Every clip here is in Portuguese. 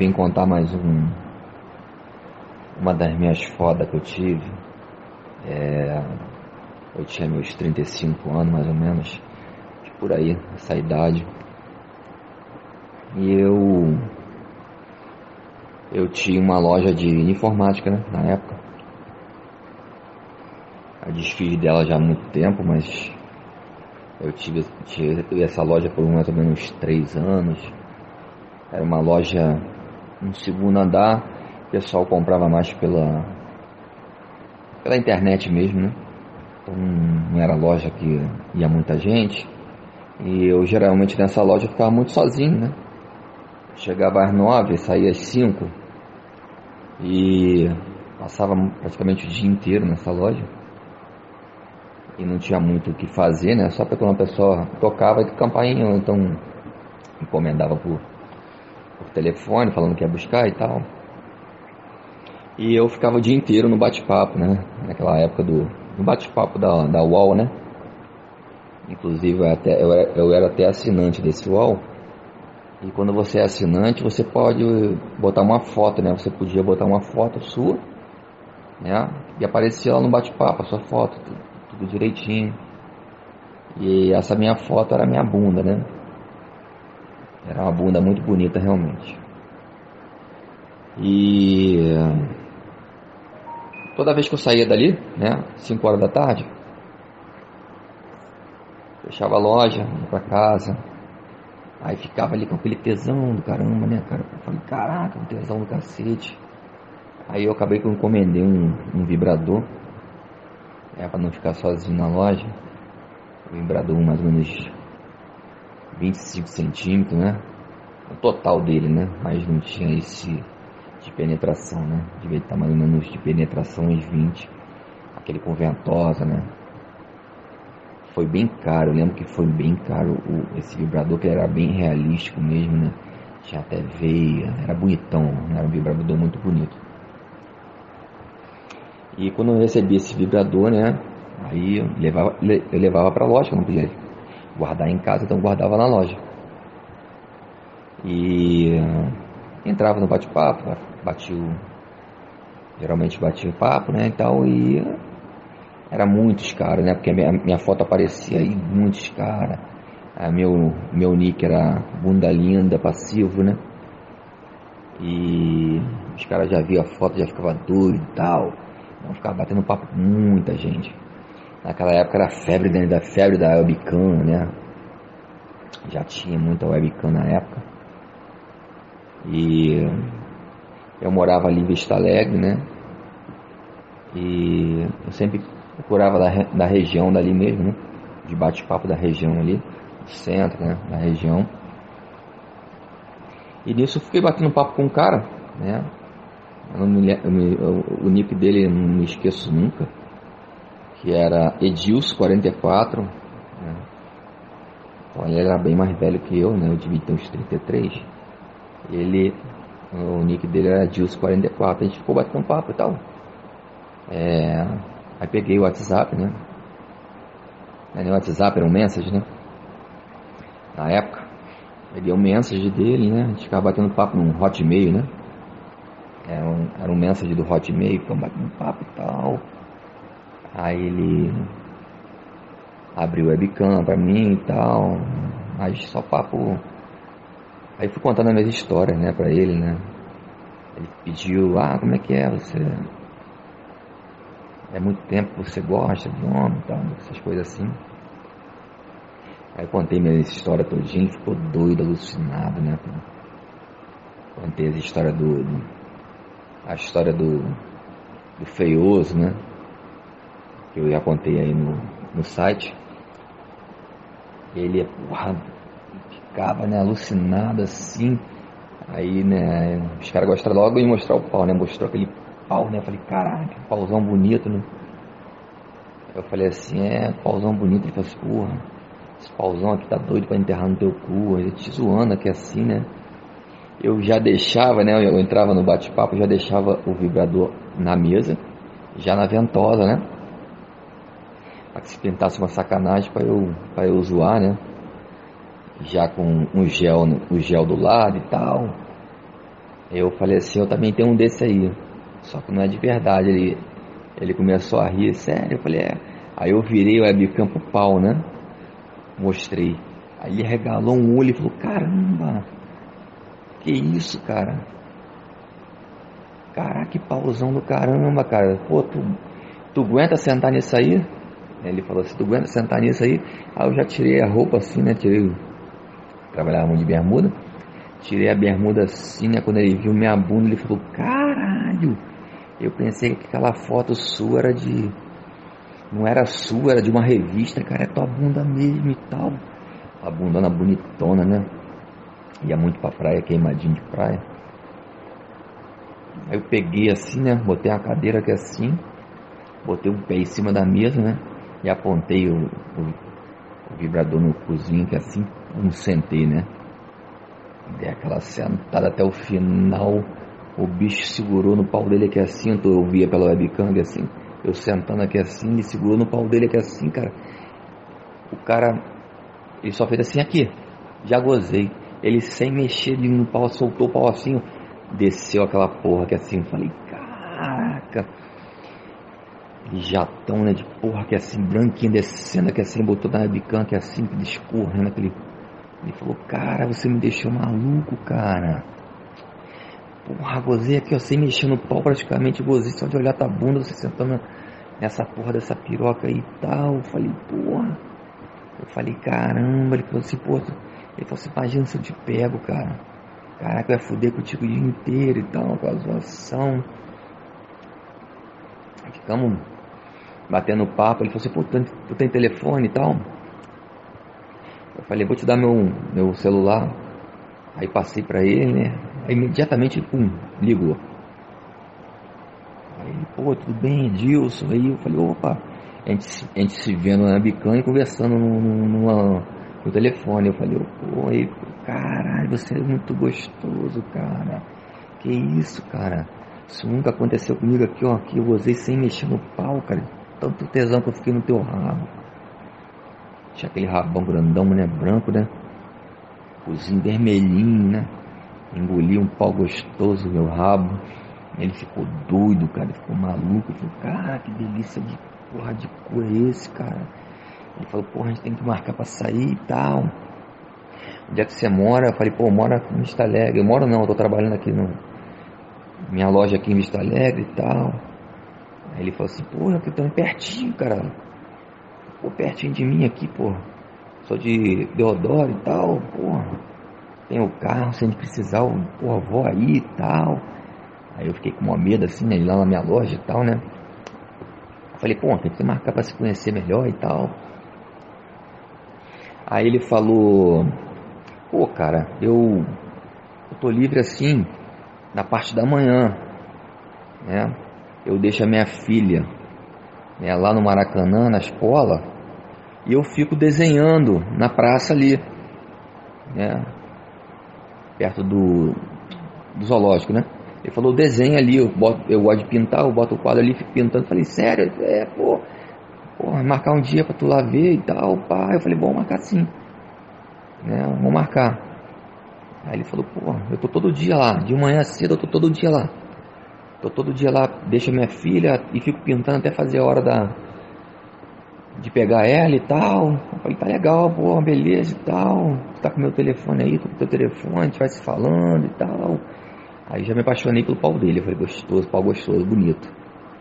Vim contar mais um. Uma das minhas fodas que eu tive. É, eu tinha meus 35 anos mais ou menos. Por aí, essa idade. E eu. Eu tinha uma loja de informática né, na época. A desfiz dela já há muito tempo, mas eu tive, tive essa loja por mais ou menos três anos. Era uma loja no segundo andar, o pessoal comprava mais pela, pela internet mesmo, né? Então não era loja que ia muita gente. E eu geralmente nessa loja ficava muito sozinho, né? Chegava às nove, saía às cinco e passava praticamente o dia inteiro nessa loja. E não tinha muito o que fazer, né? Só porque uma pessoa tocava de campainha, ou então encomendava por por telefone, falando que ia buscar e tal. E eu ficava o dia inteiro no bate-papo, né? Naquela época do, bate-papo da, da UOL, né? Inclusive eu, até, eu, era, eu era até assinante desse UOL. E quando você é assinante, você pode botar uma foto, né? Você podia botar uma foto sua, né? E aparecia lá no bate-papo a sua foto, tudo, tudo direitinho. E essa minha foto era minha bunda, né? Era uma bunda muito bonita realmente. E toda vez que eu saía dali, né, 5 horas da tarde, fechava a loja, ia pra casa, aí ficava ali com aquele tesão do caramba, né, cara? Eu falei, caraca, um tesão do cacete. Aí eu acabei que eu encomendei um, um vibrador, é, pra não ficar sozinho na loja. Um vibrador mais ou menos 25 centímetros, né? O total dele, né? Mas não tinha esse de penetração, né? Devia estar mais ou menos de penetração uns 20. Aquele com ventosa, né? Foi bem caro, eu lembro que foi bem caro o, esse vibrador, que era bem realístico mesmo, né? Tinha até veia, era bonitão, né? era um vibrador muito bonito. E quando eu recebi esse vibrador, né? Aí eu levava, eu levava pra loja, não podia guardar em casa, então guardava na loja. E entrava no bate-papo, batia o, geralmente batia o papo, né, e tal, e era muitos caras, né, porque a minha, minha foto aparecia aí, muitos caras. meu, meu nick era bunda linda, passivo, né, e os caras já viam a foto, já ficava doido e tal, então ficava batendo papo com muita gente. Naquela época era febre né, da febre da webcam, né? Já tinha muita webcam na época. E eu morava ali em Vista Alegre, né? E eu sempre procurava da, da região dali mesmo, né? De bate-papo da região ali, do centro, né? Da região. E nisso eu fiquei batendo papo com um cara, né? Eu me, eu eu, o nick dele eu não me esqueço nunca que era Edilson 44. Né? Então ele era bem mais velho que eu, né? Eu devia ter uns 33. Ele, o nick dele era Edilson 44. A gente ficou batendo papo e tal. É, aí peguei o WhatsApp, né? Não era o WhatsApp, era um message, né? Na época. Peguei o um message dele, né? A gente ficava batendo papo num Hotmail, né? Era um, era um message do Hotmail, ficava batendo papo e tal. Aí ele abriu webcam pra mim e tal, mas só papo. Aí fui contando a mesma história, né, pra ele, né. Ele pediu, ah, como é que é você? É muito tempo que você gosta de homem e tal, essas coisas assim. Aí contei minha história todinha, ficou doido, alucinado, né. Contei a história do. A história do. do feioso, né? Eu já contei aí no, no site, ele porra, ficava né, alucinado assim. Aí, né, os caras gostaram logo de mostrar o pau, né? Mostrou aquele pau, né? Eu falei, caraca, pauzão bonito, né? Eu falei assim, é, pauzão bonito. Ele falou assim, porra, esse pauzão aqui tá doido pra enterrar no teu cu. Ele te zoando aqui assim, né? Eu já deixava, né? Eu entrava no bate-papo, já deixava o vibrador na mesa, já na ventosa, né? Para que se pintasse uma sacanagem para eu, para eu zoar, né? Já com um gel, o gel do lado e tal. Eu falei assim, eu também tenho um desse aí. Só que não é de verdade. Ele, ele começou a rir, sério. Eu falei, é. Aí eu virei o webcam pro pau, né? Mostrei. Aí ele regalou um olho e falou, caramba, que isso, cara? Caraca, que pauzão do caramba, cara. Pô, tu, tu aguenta sentar nisso aí? Ele falou assim, tu aguenta sentar nisso aí? Aí eu já tirei a roupa assim, né? Tirei. Trabalhava de bermuda. Tirei a bermuda assim, né? Quando ele viu minha bunda, ele falou, caralho! Eu pensei que aquela foto sua era de. Não era sua, era de uma revista, cara, é tua bunda mesmo e tal. A bundona bonitona, né? Ia muito pra praia, queimadinho de praia. Aí eu peguei assim, né? Botei a cadeira aqui assim, botei um pé em cima da mesa, né? E apontei o, o, o vibrador no cozinho, que assim, um sentei, né? Dei aquela sentada até o final. O bicho segurou no pau dele aqui assim, eu via pela webcam aqui assim. Eu sentando aqui assim, ele segurou no pau dele aqui assim, cara. O cara, ele só fez assim aqui. Já gozei. Ele sem mexer no pau, soltou o pau assim, desceu aquela porra que assim. Falei, caraca. Jatão, né, de porra que assim, branquinho descendo que assim, botou na webcam que assim, escorrendo aquele ele falou, cara, você me deixou maluco, cara. Porra, gozei aqui, ó, sem mexer no pau praticamente, gozei só de olhar tua bunda, você sentando nessa porra dessa piroca aí e tal. Eu falei, porra. Eu falei, caramba. Ele falou assim, pô, ele falou assim, imagina se eu te pego, cara. Caraca, vai foder contigo o dia inteiro e tal, com a zoação. Ficamos batendo papo, ele falou assim, pô, tu tem telefone e tal? Eu falei, vou te dar meu, meu celular. Aí passei para ele, né? Aí imediatamente, pum, ligou. Aí ele, pô, tudo bem, Edilson? Aí eu falei, opa, a gente, a gente se vendo na bicanha e conversando no, no, telefone. Eu falei, pô, aí, caralho, você é muito gostoso, cara. Que isso, cara? Isso nunca aconteceu comigo aqui, ó. Aqui eu gozei sem mexer no pau, cara. Tanto tesão que eu fiquei no teu rabo. Tinha aquele rabão grandão, né? Branco, né? Cozinho vermelhinho, né? Engoli um pau gostoso meu rabo. Ele ficou doido, cara. Ele ficou maluco. Ele falou, cara, que delícia de porra de cu é esse, cara? Ele falou, porra, a gente tem que marcar pra sair e tal. Onde é que você mora? Eu falei, pô, mora em Vista Alegre. Eu moro não, eu tô trabalhando aqui no. Minha loja aqui em Vista Alegre e tal. Ele falou assim, pô, eu tô pertinho, cara pô, pertinho de mim aqui, pô. Sou de Deodoro e tal, pô. Tem o carro, se a gente precisar, pô, vou aí e tal. Aí eu fiquei com uma medo assim, né, lá na minha loja e tal, né. falei, pô, tem que marcar pra se conhecer melhor e tal. Aí ele falou, pô, cara, eu, eu tô livre assim, na parte da manhã, né. Eu deixo a minha filha né, lá no Maracanã, na escola, e eu fico desenhando na praça ali, né, perto do, do zoológico, né? Ele falou, desenha ali, eu, boto, eu gosto de pintar, eu boto o quadro ali, fico pintando. Eu falei, sério? É, pô, pô, marcar um dia pra tu lá ver e tal, pá. Eu falei, bom, marcar sim. Né, vou marcar. Aí ele falou, pô, eu tô todo dia lá, de manhã cedo eu tô todo dia lá. Tô todo dia lá, deixo minha filha e fico pintando até fazer a hora da de pegar ela e tal. Eu falei, tá legal, pô, beleza e tal. Tá com meu telefone aí, tô com teu telefone, a gente vai se falando e tal. Aí já me apaixonei pelo pau dele. Eu falei, gostoso, pau gostoso, bonito.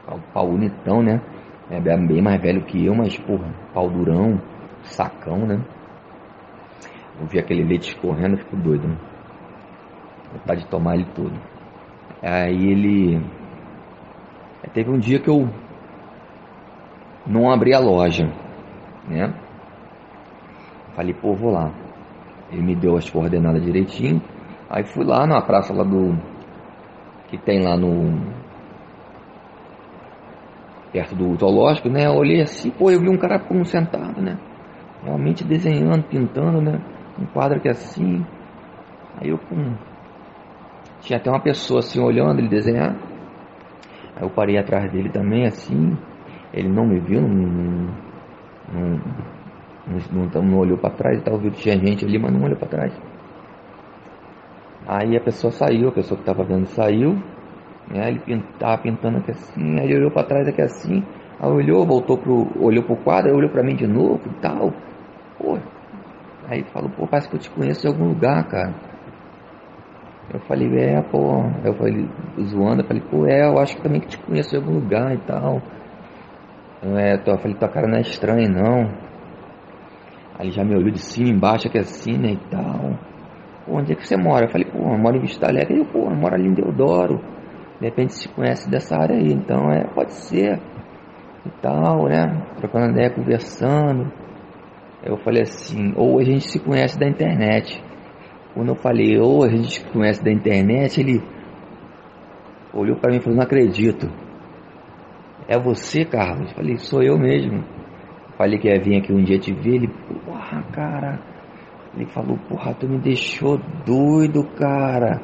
Pau, pau bonitão, né? É bem mais velho que eu, mas, porra, pau durão, sacão, né? Eu vi aquele leite escorrendo, fico doido, né? Vontade de tomar ele todo. Aí ele. Teve um dia que eu não abri a loja, né? Falei, pô, vou lá. Ele me deu as coordenadas direitinho. Aí fui lá na praça lá do. Que tem lá no. Perto do zoológico, né? Olhei assim, pô, eu vi um cara um sentado, né? Realmente desenhando, pintando, né? Um quadro aqui assim. Aí eu, pum, tinha até uma pessoa assim olhando ele desenhar. Aí eu parei atrás dele também, assim. Ele não me viu, não, não, não, não, olhou para trás. Talvez tinha gente ali, mas não olhou para trás. Aí a pessoa saiu, a pessoa que estava vendo saiu, né? Ele estava pintando aqui assim, aí ele olhou para trás aqui assim, aí olhou, voltou pro, olhou pro quadro, olhou para mim de novo e tal. Pô, aí falou, pô, parece que eu te conheço de algum lugar, cara. Eu falei, é, pô, eu falei, zoando, eu falei, pô, é, eu acho que também que te conheço de algum lugar e tal. É, eu falei, tua cara não é estranha não. Aí ele já me olhou de cima, embaixo, aqui assim, né, e tal pô, onde é que você mora? Eu falei, pô, eu moro em Vista Alegre. Ele, pô, eu moro ali em Deodoro. De repente se conhece dessa área aí, então é, pode ser. E tal, né? Trocando ideia, conversando. Eu falei assim, ou a gente se conhece da internet. Quando eu falei, ou a gente conhece da internet, ele olhou para mim e falou, não acredito. É você, Carlos? Eu falei, sou eu mesmo. Falei que ia vir aqui um dia te ver. Ele, porra, cara ele falou, porra, tu me deixou doido, cara.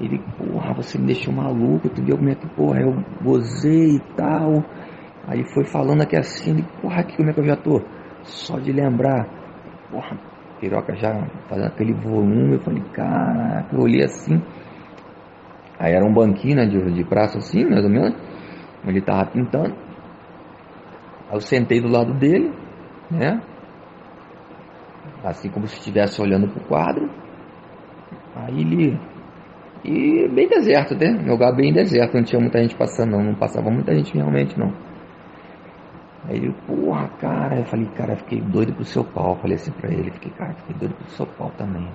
Ele, porra, você me deixou maluco, tu viu como é que, porra, eu gozei e tal. Aí foi falando aqui assim, ele, porra, aqui como é que eu já tô? Só de lembrar, porra, piroca já fazendo aquele volume, eu falei, caraca, eu olhei assim. Aí era um banquinho, né, de, de praça assim, mais ou menos, ele tava pintando. Aí eu sentei do lado dele, né, assim como se estivesse olhando para o quadro. Aí ele. E bem deserto, né? Lugar bem deserto, não tinha muita gente passando, não, não passava muita gente realmente não. Aí ele, porra, cara, eu falei, cara, fiquei doido pro seu pau, falei assim pra ele, fiquei, cara, fiquei doido pro seu pau também.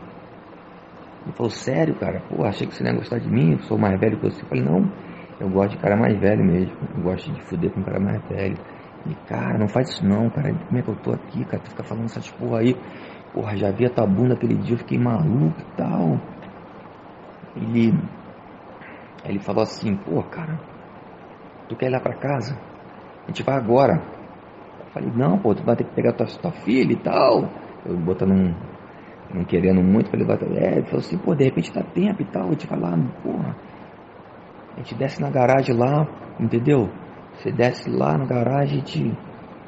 Ele falou, sério, cara, pô, achei que você não ia gostar de mim, eu sou mais velho que você. Eu falei, não, eu gosto de cara mais velho mesmo, eu gosto de fuder com cara mais velho. E, cara, não faz isso não, cara, como é que eu tô aqui, cara, tu fica falando essas porra aí. Porra, já vi a tua bunda aquele dia, eu fiquei maluco e tal. Ele. Ele falou assim, pô, cara, tu quer ir lá pra casa? A gente vai agora. Eu falei, não, pô, tu vai ter que pegar tua, tua filha e tal. Eu botando um. Não querendo muito, falei. É, ele falou assim, pô, de repente dá tempo e tal. A gente vai lá, porra. A gente desce na garagem lá, entendeu? Você desce lá na garagem e te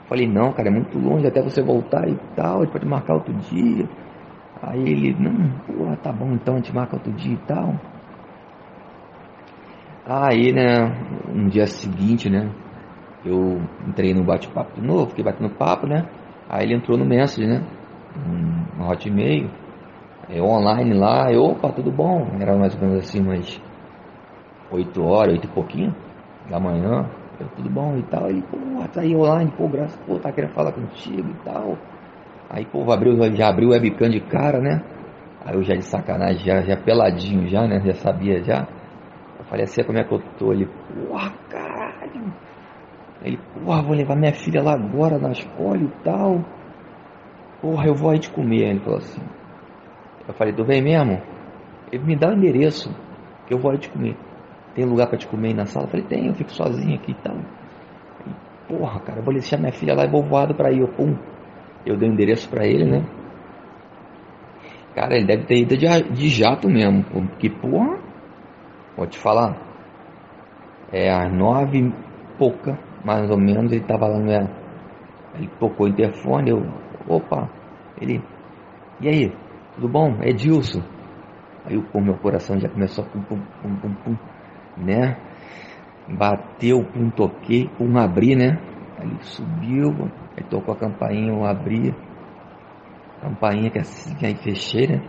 Falei, não, cara, é muito longe até você voltar e tal, a gente pode marcar outro dia. Aí ele, não, pô, tá bom então, a gente marca outro dia e tal. Aí, né, no dia seguinte, né, eu entrei no bate-papo de novo, fiquei batendo papo, né, aí ele entrou no Messenger, né, no Hotmail, eu online lá, eu, opa, tudo bom, era mais ou menos assim, umas 8 horas, 8 e pouquinho da manhã, eu, tudo bom e tal. Aí, pô, tá aí online, pô, graças, pô, tá querendo falar contigo e tal. Aí, pô, abriu, já abriu o webcam de cara, né? Aí eu já de sacanagem, já, já peladinho já, né? Já sabia já. Eu falei assim, como é que eu tô? Ele, porra, caralho. Ele, porra, vou levar minha filha lá agora na escola e tal. Porra, eu vou aí te comer. Ele falou assim. Eu falei, tu vem mesmo? Ele me dá o endereço, que eu vou aí te comer tem lugar para te comer aí na sala? Eu falei, tem, eu fico sozinho aqui e tal. E, porra, cara, eu vou deixar minha filha lá e vou voado pra ir. Eu, pum, eu dei o endereço pra ele, né? Cara, ele deve ter ido de, de jato mesmo, porque, porra, vou te falar, é às nove pouca, mais ou menos, ele tava lá no. Ele tocou o interfone, eu, opa, ele, e aí, tudo bom? É Dilson. Aí o meu coração já começou a pum, pum, pum, pum, pum né? Bateu, um toquei, um abri, né? Ele subiu, aí tocou a campainha, eu abri. Campainha que assim, aí fechei, né?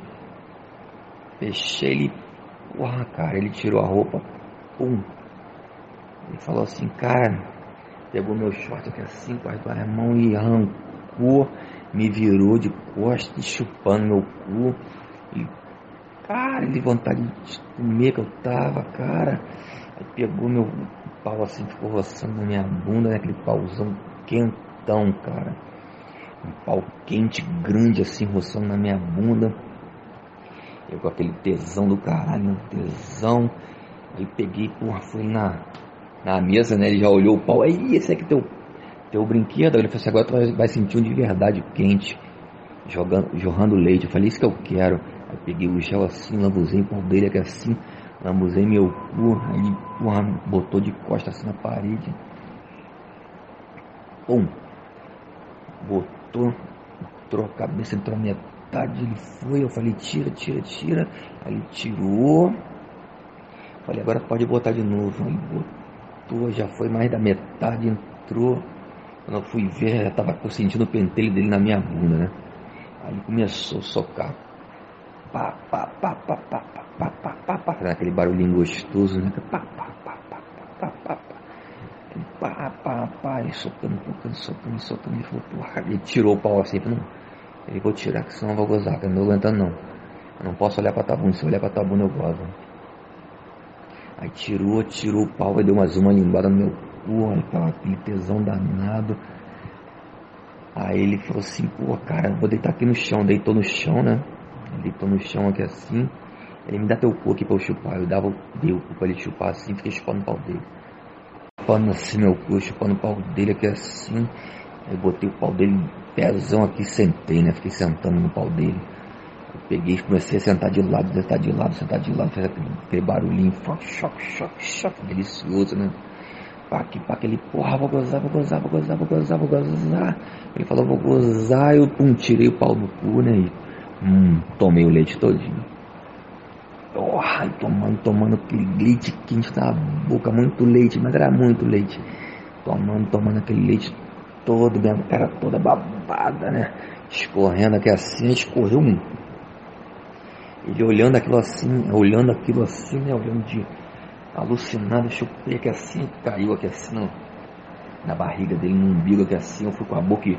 Fechei ele, porra, cara, ele tirou a roupa, pum. Ele falou assim, cara, pegou meu short aqui assim, com as duas mãos e arrancou, me virou de costas, chupando meu cu. E Cara, de vontade de comer que eu tava, cara. Aí pegou meu pau assim, ficou roçando na minha bunda, né? Aquele pauzão quentão, cara. Um pau quente, grande assim, roçando na minha bunda. Eu com aquele tesão do caralho, tesão. Aí peguei, porra, fui na, na mesa, né? Ele já olhou o pau. Aí, esse aqui é teu, teu brinquedo. Ele falou assim, agora tu vai sentir um de verdade quente, jogando, jorrando leite. Eu falei, isso que eu quero. Aí peguei o gel assim, lambuzei por dele aqui assim, lambuzei meu cu, aí porra, botou de costas assim na parede. Pum! Botou, entrou a cabeça, entrou a metade, ele foi, eu falei, tira, tira, tira. Aí ele tirou. Falei, agora pode botar de novo. Aí botou, já foi mais da metade, entrou. Quando eu fui ver, já tava sentindo o pentelho dele na minha bunda, né? Aí começou a socar. Pá, pá, pá, pá, pá, pá, pá, pá, pá, pá, aquele barulhinho gostoso, né? Pá, pá, pá, pá, pá, pá, pá, pá. Pá, pá, pá, e socando, socando, socando, socando. Ele falou, porra, ele tirou o pau assim, não. Ele vou tirar, que senão eu vou gozar, eu não tô aguentando não. Eu não posso olhar pra tabuna, se eu olhar pra tabuna eu gozo. Aí tirou, tirou o pau, e deu mais uma linguada no meu cu, aquela, aquele tesão danado. Aí ele falou assim, pô, cara, vou deitar aqui no chão. Deitou no chão, né? Deitou no chão aqui assim. Ele me dá teu cu aqui pra eu chupar. Eu dava, deu o cu pra ele chupar assim, fiquei chupando o pau dele. Chupando assim meu cu, chupando o pau dele aqui assim. Aí botei o pau dele pezão aqui, sentei, né? Fiquei sentando no pau dele. Peguei, comecei a sentar de lado, sentar de lado, sentar de lado, fez aquele barulhinho, choque, choque, choque, delicioso, né? Pá, que pá, aquele porra, vou gozar, vou gozar, vou gozar, vou gozar, vou gozar. Ele falou, vou gozar, eu pum, tirei o pau do cu, né? E, hum, tomei o leite todinho. Porra, tomando, tomando aquele leite quente na boca, muito leite, mas era muito leite. Tomando, tomando aquele leite todo, minha cara toda babada, né? Escorrendo aqui assim, escorreu um. Ele olhando aquilo assim, olhando aquilo assim, né? Olhando de alucinado, chupei aqui assim, caiu aqui assim no, na barriga dele, no umbigo aqui assim, eu fui com a boca e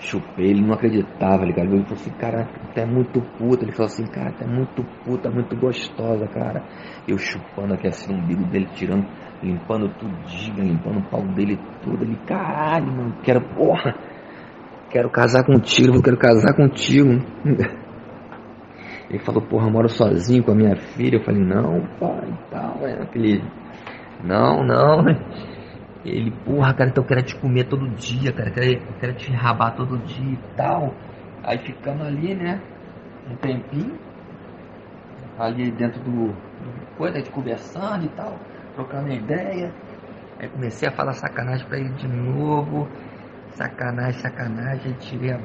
chupei, ele não acreditava, ele falou assim, cara, tu é muito puta, ele falou assim, cara, tu é muito puta, muito gostosa, cara. Eu chupando aqui assim no umbigo dele, tirando, limpando tudinho, limpando o pau dele tudo, ele, caralho, mano, quero, porra, quero casar contigo, quero casar contigo. Ele falou, porra, moro sozinho com a minha filha. Eu falei, não, pai, tal, é aquele. Não, não. Ele, porra, cara, então eu quero te comer todo dia, cara, eu quero, eu quero te rabar todo dia e tal. Aí ficamos ali, né? Um tempinho. Ali dentro do. do coisa, de conversando e tal, trocando ideia. Aí comecei a falar sacanagem pra ele de novo. Sacanagem, sacanagem. Aí tirei a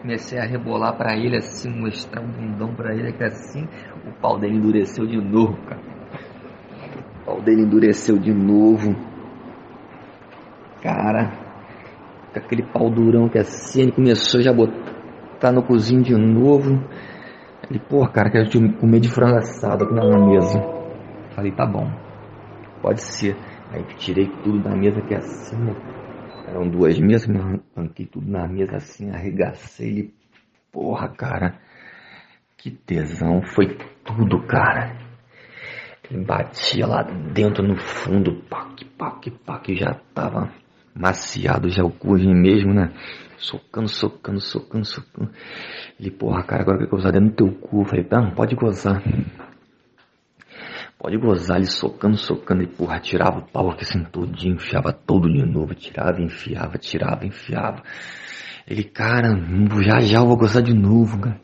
Comecei a rebolar para ele assim, mostrar um bundão para ele que assim, o pau dele endureceu de novo, cara. O pau dele endureceu de novo. Cara, com aquele pau durão que assim, ele começou já a botar no cozinho de novo. Ele, pô, cara, quero te comer de frango assado aqui na mesa. Falei, tá bom, pode ser. Aí tirei tudo da mesa que assim, eram duas mesas, me arranquei tudo na mesa assim, arregacei ele. Porra, cara, que tesão, foi tudo, cara. Ele batia lá dentro no fundo, pac, pac, pac, já tava maciado já o curvin mesmo, né? Socando, socando, socando, socando. Ele, porra, cara, agora eu usar dentro do teu cu. Eu falei, não, pode gozar. Pode gozar, ele socando, socando, e porra, tirava o pau aqui assim todinho, enfiava todo de novo, tirava, enfiava, tirava, enfiava. Ele, cara, já já eu vou gozar de novo, cara.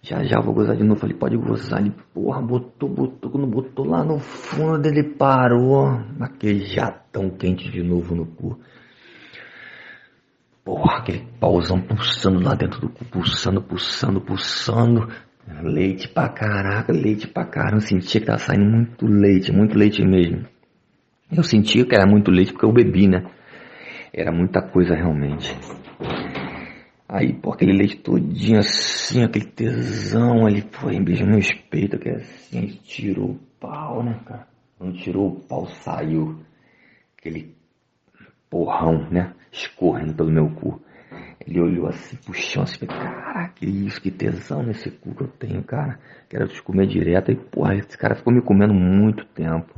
Já já eu vou gozar de novo. Falei, pode gozar. Ele, porra, botou, botou, quando botou lá no fundo, ele parou. Aquele jatão quente de novo no cu. Porra, aquele pauzão pulsando lá dentro do cu, pulsando, pulsando, pulsando. Leite pra caraca, leite pra caramba. Eu sentia que tava saindo muito leite, muito leite mesmo. Eu sentia que era muito leite porque eu bebi, né? Era muita coisa realmente. Aí, pô, aquele leite todinho assim, aquele tesão ali, pô, beijou meu peito, que é assim, tirou o pau, né, cara? Não tirou o pau, saiu aquele porrão, né? Escorrendo pelo meu cu. Ele olhou assim pro chão, assim, caraca, que isso, que tesão nesse cu que eu tenho, cara. Quero te comer direto. E, porra, esse cara ficou me comendo muito tempo.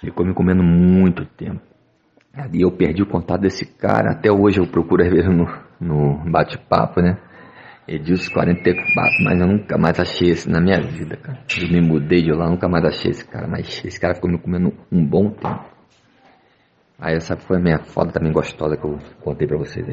Ficou me comendo muito tempo. Ali eu perdi o contato desse cara. Até hoje eu procuro ver no, no bate-papo, né? Edilson 44, mas eu nunca mais achei esse na minha vida, cara. Eu me mudei de lá, nunca mais achei esse cara. Mas esse cara ficou me comendo um bom tempo. Aí essa foi a minha foda também gostosa que eu contei pra vocês aí.